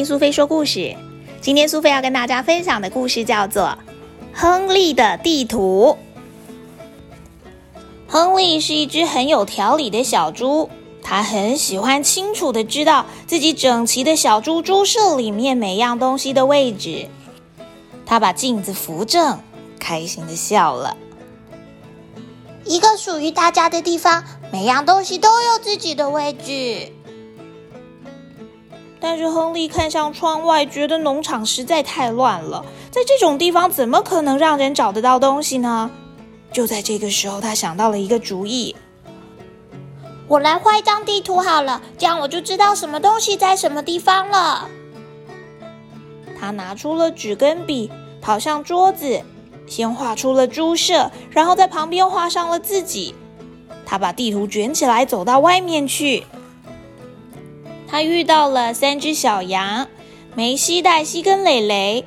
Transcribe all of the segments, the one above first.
听苏菲说故事。今天苏菲要跟大家分享的故事叫做《亨利的地图》。亨利是一只很有条理的小猪，他很喜欢清楚的知道自己整齐的小猪猪舍里面每样东西的位置。他把镜子扶正，开心的笑了。一个属于大家的地方，每样东西都有自己的位置。但是亨利看向窗外，觉得农场实在太乱了，在这种地方怎么可能让人找得到东西呢？就在这个时候，他想到了一个主意：我来画一张地图好了，这样我就知道什么东西在什么地方了。他拿出了纸跟笔，跑向桌子，先画出了猪舍，然后在旁边画上了自己。他把地图卷起来，走到外面去。他遇到了三只小羊，梅西、黛西跟蕾蕾。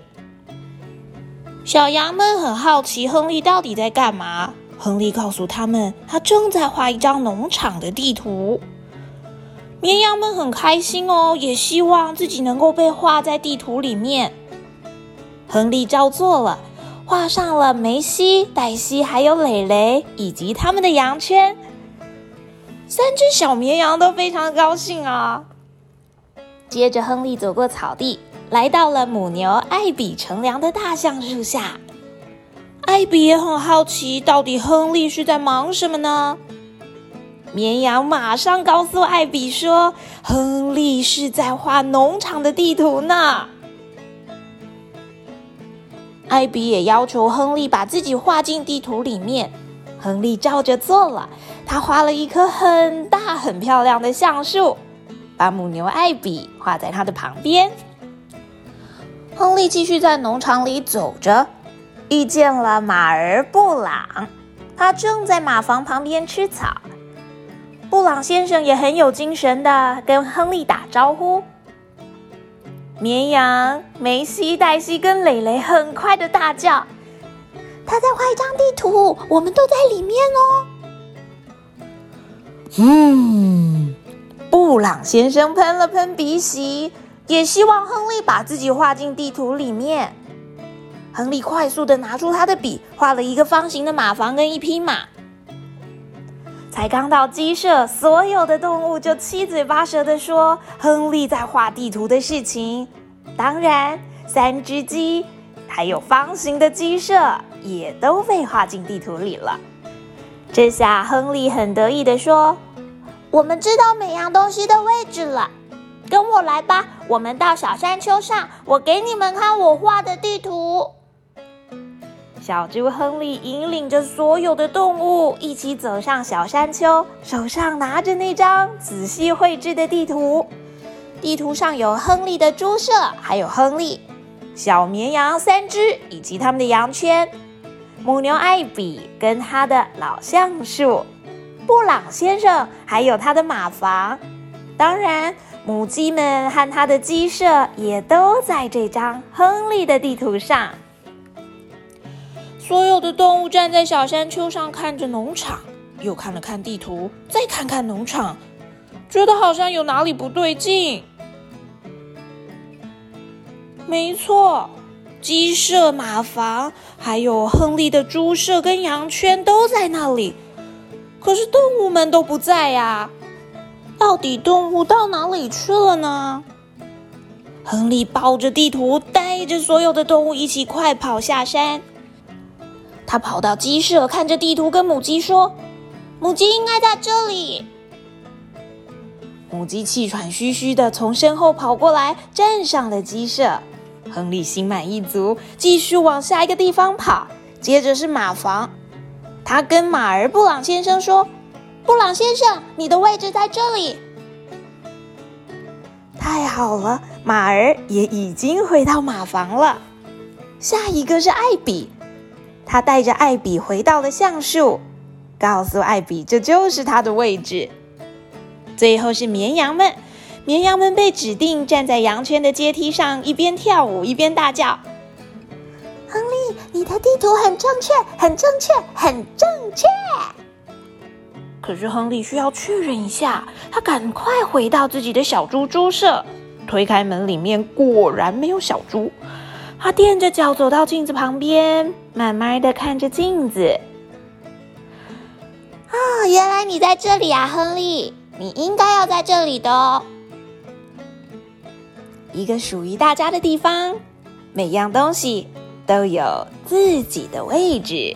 小羊们很好奇亨利到底在干嘛。亨利告诉他们，他正在画一张农场的地图。绵羊们很开心哦，也希望自己能够被画在地图里面。亨利照做了，画上了梅西、黛西还有蕾蕾以及他们的羊圈。三只小绵羊都非常高兴啊。接着，亨利走过草地，来到了母牛艾比乘凉的大橡树下。艾比也很好奇，到底亨利是在忙什么呢？绵羊马上告诉艾比说：“亨利是在画农场的地图呢。”艾比也要求亨利把自己画进地图里面。亨利照着做了，他画了一棵很大很漂亮的橡树。把母牛艾比画在他的旁边。亨利继续在农场里走着，遇见了马儿布朗，他正在马房旁边吃草。布朗先生也很有精神的跟亨利打招呼。绵羊梅西、黛西跟蕾蕾很快的大叫：“他在画一张地图，我们都在里面哦！”嗯。布朗先生喷了喷鼻息，也希望亨利把自己画进地图里面。亨利快速的拿出他的笔，画了一个方形的马房跟一匹马。才刚到鸡舍，所有的动物就七嘴八舌的说亨利在画地图的事情。当然，三只鸡还有方形的鸡舍也都被画进地图里了。这下亨利很得意的说。我们知道每样东西的位置了，跟我来吧。我们到小山丘上，我给你们看我画的地图。小猪亨利引领着所有的动物一起走上小山丘，手上拿着那张仔细绘制的地图。地图上有亨利的猪舍，还有亨利小绵羊三只以及他们的羊圈，母牛艾比跟它的老橡树。布朗先生还有他的马房，当然，母鸡们和他的鸡舍也都在这张亨利的地图上。所有的动物站在小山丘上，看着农场，又看了看地图，再看看农场，觉得好像有哪里不对劲。没错，鸡舍、马房，还有亨利的猪舍跟羊圈都在那里。可是动物们都不在呀，到底动物到哪里去了呢？亨利抱着地图，带着所有的动物一起快跑下山。他跑到鸡舍，看着地图，跟母鸡说：“母鸡应该在这里。”母鸡气喘吁吁的从身后跑过来，站上了鸡舍。亨利心满意足，继续往下一个地方跑。接着是马房。他跟马儿布朗先生说：“布朗先生，你的位置在这里。”太好了，马儿也已经回到马房了。下一个是艾比，他带着艾比回到了橡树，告诉艾比这就是他的位置。最后是绵羊们，绵羊们被指定站在羊圈的阶梯上，一边跳舞一边大叫。你的地图很正确，很正确，很正确。可是亨利需要确认一下，他赶快回到自己的小猪猪舍。推开门，里面果然没有小猪。他踮着脚走到镜子旁边，慢慢的看着镜子。啊，原来你在这里啊，亨利！你应该要在这里的哦。一个属于大家的地方，每样东西都有自己的位置。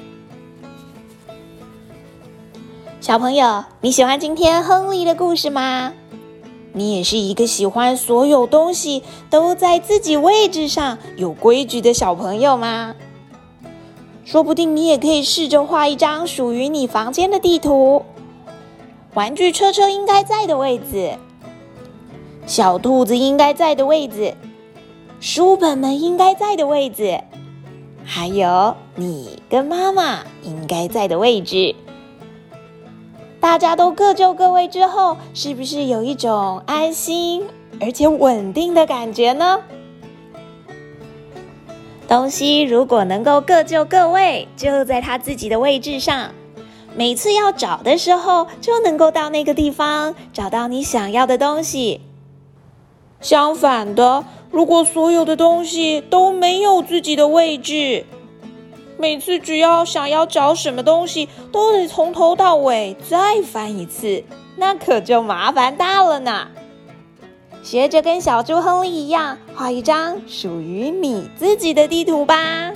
小朋友，你喜欢今天亨利的故事吗？你也是一个喜欢所有东西都在自己位置上、有规矩的小朋友吗？说不定你也可以试着画一张属于你房间的地图。玩具车车应该在的位置，小兔子应该在的位置，书本们应该在的位置，还有你跟妈妈应该在的位置。大家都各就各位之后，是不是有一种安心而且稳定的感觉呢？东西如果能够各就各位，就在它自己的位置上，每次要找的时候，就能够到那个地方找到你想要的东西。相反的，如果所有的东西都没有自己的位置，每次只要想要找什么东西，都得从头到尾再翻一次，那可就麻烦大了呢。学着跟小猪亨利一样，画一张属于你自己的地图吧。